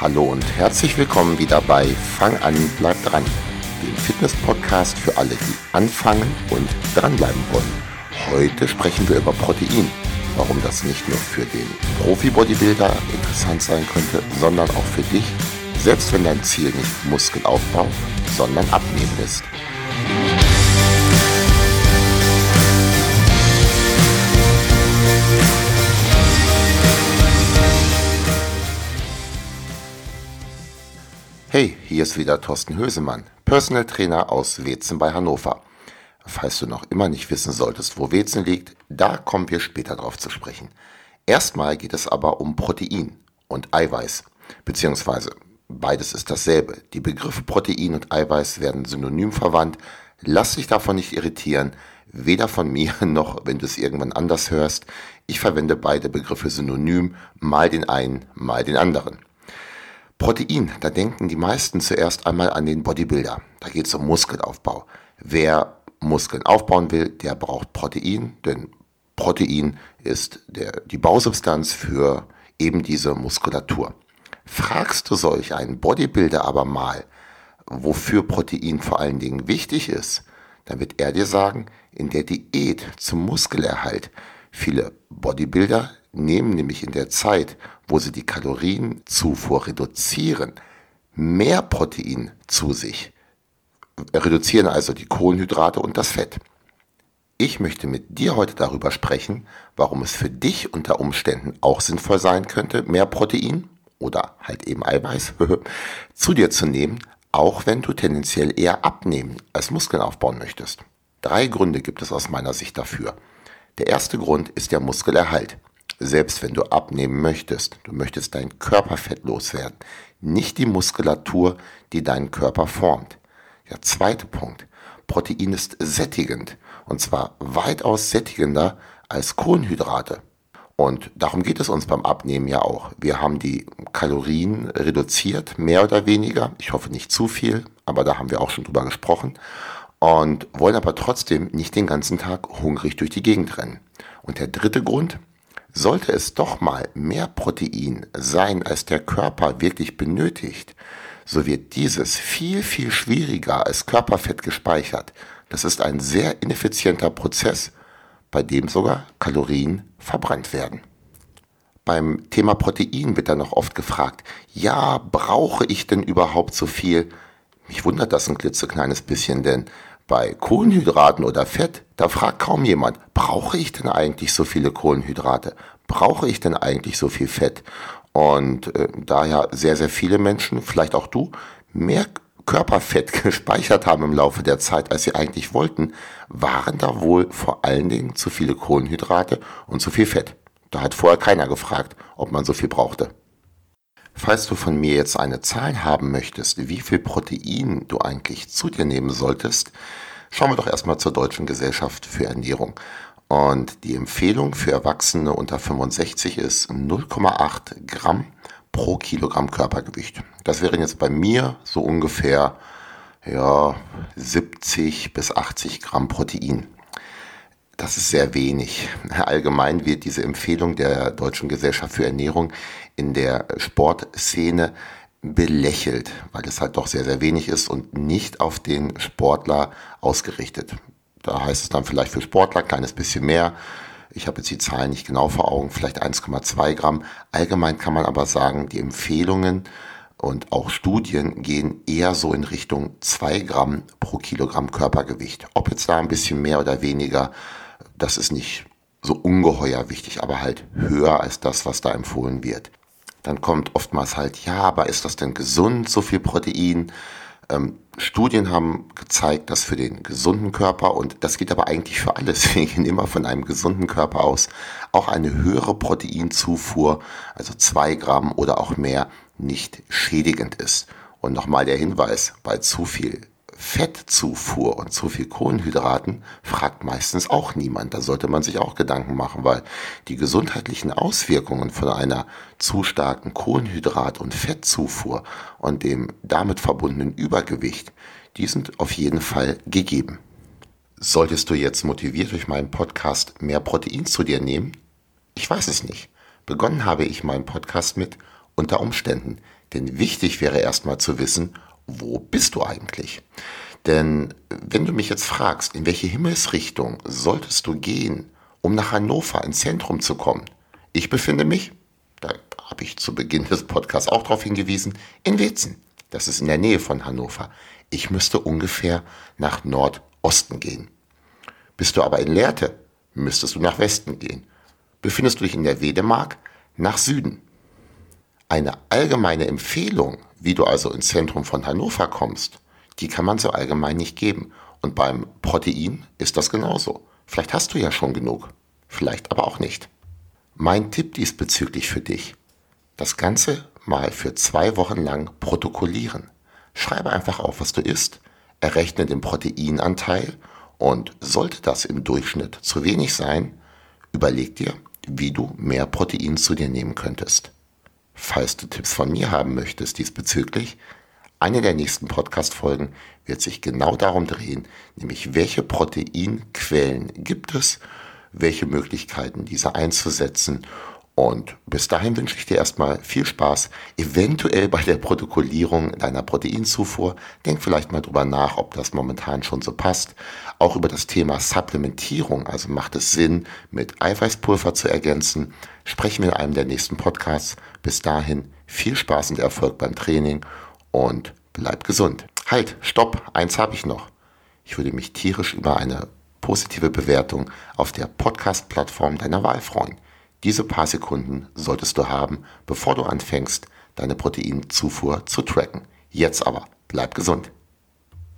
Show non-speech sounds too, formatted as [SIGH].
Hallo und herzlich willkommen wieder bei Fang an, bleib dran, dem Fitness-Podcast für alle, die anfangen und dranbleiben wollen. Heute sprechen wir über Protein, warum das nicht nur für den Profi-Bodybuilder interessant sein könnte, sondern auch für dich, selbst wenn dein Ziel nicht Muskelaufbau, sondern Abnehmen ist. Hier ist wieder Thorsten Hösemann, Personal Trainer aus Wetzen bei Hannover. Falls du noch immer nicht wissen solltest, wo Wetzen liegt, da kommen wir später drauf zu sprechen. Erstmal geht es aber um Protein und Eiweiß, beziehungsweise beides ist dasselbe. Die Begriffe Protein und Eiweiß werden synonym verwandt. Lass dich davon nicht irritieren, weder von mir [LAUGHS] noch, wenn du es irgendwann anders hörst. Ich verwende beide Begriffe synonym, mal den einen, mal den anderen. Protein, da denken die meisten zuerst einmal an den Bodybuilder. Da geht es um Muskelaufbau. Wer Muskeln aufbauen will, der braucht Protein, denn Protein ist der, die Bausubstanz für eben diese Muskulatur. Fragst du solch einen Bodybuilder aber mal, wofür Protein vor allen Dingen wichtig ist, dann wird er dir sagen, in der Diät zum Muskelerhalt. Viele Bodybuilder nehmen nämlich in der Zeit, wo sie die Kalorienzufuhr reduzieren, mehr Protein zu sich, reduzieren also die Kohlenhydrate und das Fett. Ich möchte mit dir heute darüber sprechen, warum es für dich unter Umständen auch sinnvoll sein könnte, mehr Protein oder halt eben Eiweiß [LAUGHS] zu dir zu nehmen, auch wenn du tendenziell eher abnehmen als Muskeln aufbauen möchtest. Drei Gründe gibt es aus meiner Sicht dafür. Der erste Grund ist der Muskelerhalt selbst wenn du abnehmen möchtest, du möchtest dein Körperfett loswerden, nicht die Muskulatur, die deinen Körper formt. Der zweite Punkt. Protein ist sättigend und zwar weitaus sättigender als Kohlenhydrate. Und darum geht es uns beim Abnehmen ja auch. Wir haben die Kalorien reduziert, mehr oder weniger. Ich hoffe nicht zu viel, aber da haben wir auch schon drüber gesprochen. Und wollen aber trotzdem nicht den ganzen Tag hungrig durch die Gegend rennen. Und der dritte Grund, sollte es doch mal mehr Protein sein, als der Körper wirklich benötigt, so wird dieses viel, viel schwieriger als Körperfett gespeichert. Das ist ein sehr ineffizienter Prozess, bei dem sogar Kalorien verbrannt werden. Beim Thema Protein wird dann noch oft gefragt, ja, brauche ich denn überhaupt so viel? Mich wundert das ein klitzekleines bisschen, denn bei Kohlenhydraten oder Fett, da fragt kaum jemand, brauche ich denn eigentlich so viele Kohlenhydrate? Brauche ich denn eigentlich so viel Fett? Und äh, da ja sehr, sehr viele Menschen, vielleicht auch du, mehr Körperfett [LAUGHS] gespeichert haben im Laufe der Zeit, als sie eigentlich wollten, waren da wohl vor allen Dingen zu viele Kohlenhydrate und zu viel Fett. Da hat vorher keiner gefragt, ob man so viel brauchte. Falls du von mir jetzt eine Zahl haben möchtest, wie viel Protein du eigentlich zu dir nehmen solltest, schauen wir doch erstmal zur Deutschen Gesellschaft für Ernährung. Und die Empfehlung für Erwachsene unter 65 ist 0,8 Gramm pro Kilogramm Körpergewicht. Das wären jetzt bei mir so ungefähr ja, 70 bis 80 Gramm Protein. Das ist sehr wenig. Allgemein wird diese Empfehlung der Deutschen Gesellschaft für Ernährung in der Sportszene belächelt, weil es halt doch sehr, sehr wenig ist und nicht auf den Sportler ausgerichtet. Da heißt es dann vielleicht für Sportler ein kleines bisschen mehr. Ich habe jetzt die Zahlen nicht genau vor Augen, vielleicht 1,2 Gramm. Allgemein kann man aber sagen, die Empfehlungen und auch Studien gehen eher so in Richtung 2 Gramm pro Kilogramm Körpergewicht. Ob jetzt da ein bisschen mehr oder weniger, das ist nicht so ungeheuer wichtig, aber halt höher als das, was da empfohlen wird. Dann kommt oftmals halt, ja, aber ist das denn gesund, so viel Protein? Ähm, Studien haben gezeigt, dass für den gesunden Körper, und das geht aber eigentlich für alles, [LAUGHS] wir gehen immer von einem gesunden Körper aus, auch eine höhere Proteinzufuhr, also zwei Gramm oder auch mehr, nicht schädigend ist. Und nochmal der Hinweis, bei zu viel Fettzufuhr und zu viel Kohlenhydraten fragt meistens auch niemand. Da sollte man sich auch Gedanken machen, weil die gesundheitlichen Auswirkungen von einer zu starken Kohlenhydrat- und Fettzufuhr und dem damit verbundenen Übergewicht, die sind auf jeden Fall gegeben. Solltest du jetzt motiviert durch meinen Podcast mehr Protein zu dir nehmen? Ich weiß es nicht. Begonnen habe ich meinen Podcast mit unter Umständen Denn wichtig wäre erstmal zu wissen, wo bist du eigentlich? Denn wenn du mich jetzt fragst, in welche Himmelsrichtung solltest du gehen, um nach Hannover ins Zentrum zu kommen? Ich befinde mich, da habe ich zu Beginn des Podcasts auch darauf hingewiesen, in Wetzen. Das ist in der Nähe von Hannover. Ich müsste ungefähr nach Nordosten gehen. Bist du aber in Lehrte, müsstest du nach Westen gehen. Befindest du dich in der Wedemark, nach Süden. Eine allgemeine Empfehlung, wie du also ins Zentrum von Hannover kommst, die kann man so allgemein nicht geben. Und beim Protein ist das genauso. Vielleicht hast du ja schon genug, vielleicht aber auch nicht. Mein Tipp diesbezüglich für dich, das Ganze mal für zwei Wochen lang protokollieren. Schreibe einfach auf, was du isst, errechne den Proteinanteil und sollte das im Durchschnitt zu wenig sein, überleg dir, wie du mehr Protein zu dir nehmen könntest. Falls du Tipps von mir haben möchtest diesbezüglich, eine der nächsten Podcast-Folgen wird sich genau darum drehen, nämlich welche Proteinquellen gibt es, welche Möglichkeiten diese einzusetzen und bis dahin wünsche ich dir erstmal viel Spaß, eventuell bei der Protokollierung deiner Proteinzufuhr. Denk vielleicht mal drüber nach, ob das momentan schon so passt. Auch über das Thema Supplementierung, also macht es Sinn, mit Eiweißpulver zu ergänzen, sprechen wir in einem der nächsten Podcasts. Bis dahin viel Spaß und Erfolg beim Training und bleib gesund. Halt, stopp, eins habe ich noch. Ich würde mich tierisch über eine positive Bewertung auf der Podcast-Plattform deiner Wahl freuen. Diese paar Sekunden solltest du haben, bevor du anfängst, deine Proteinzufuhr zu tracken. Jetzt aber, bleib gesund.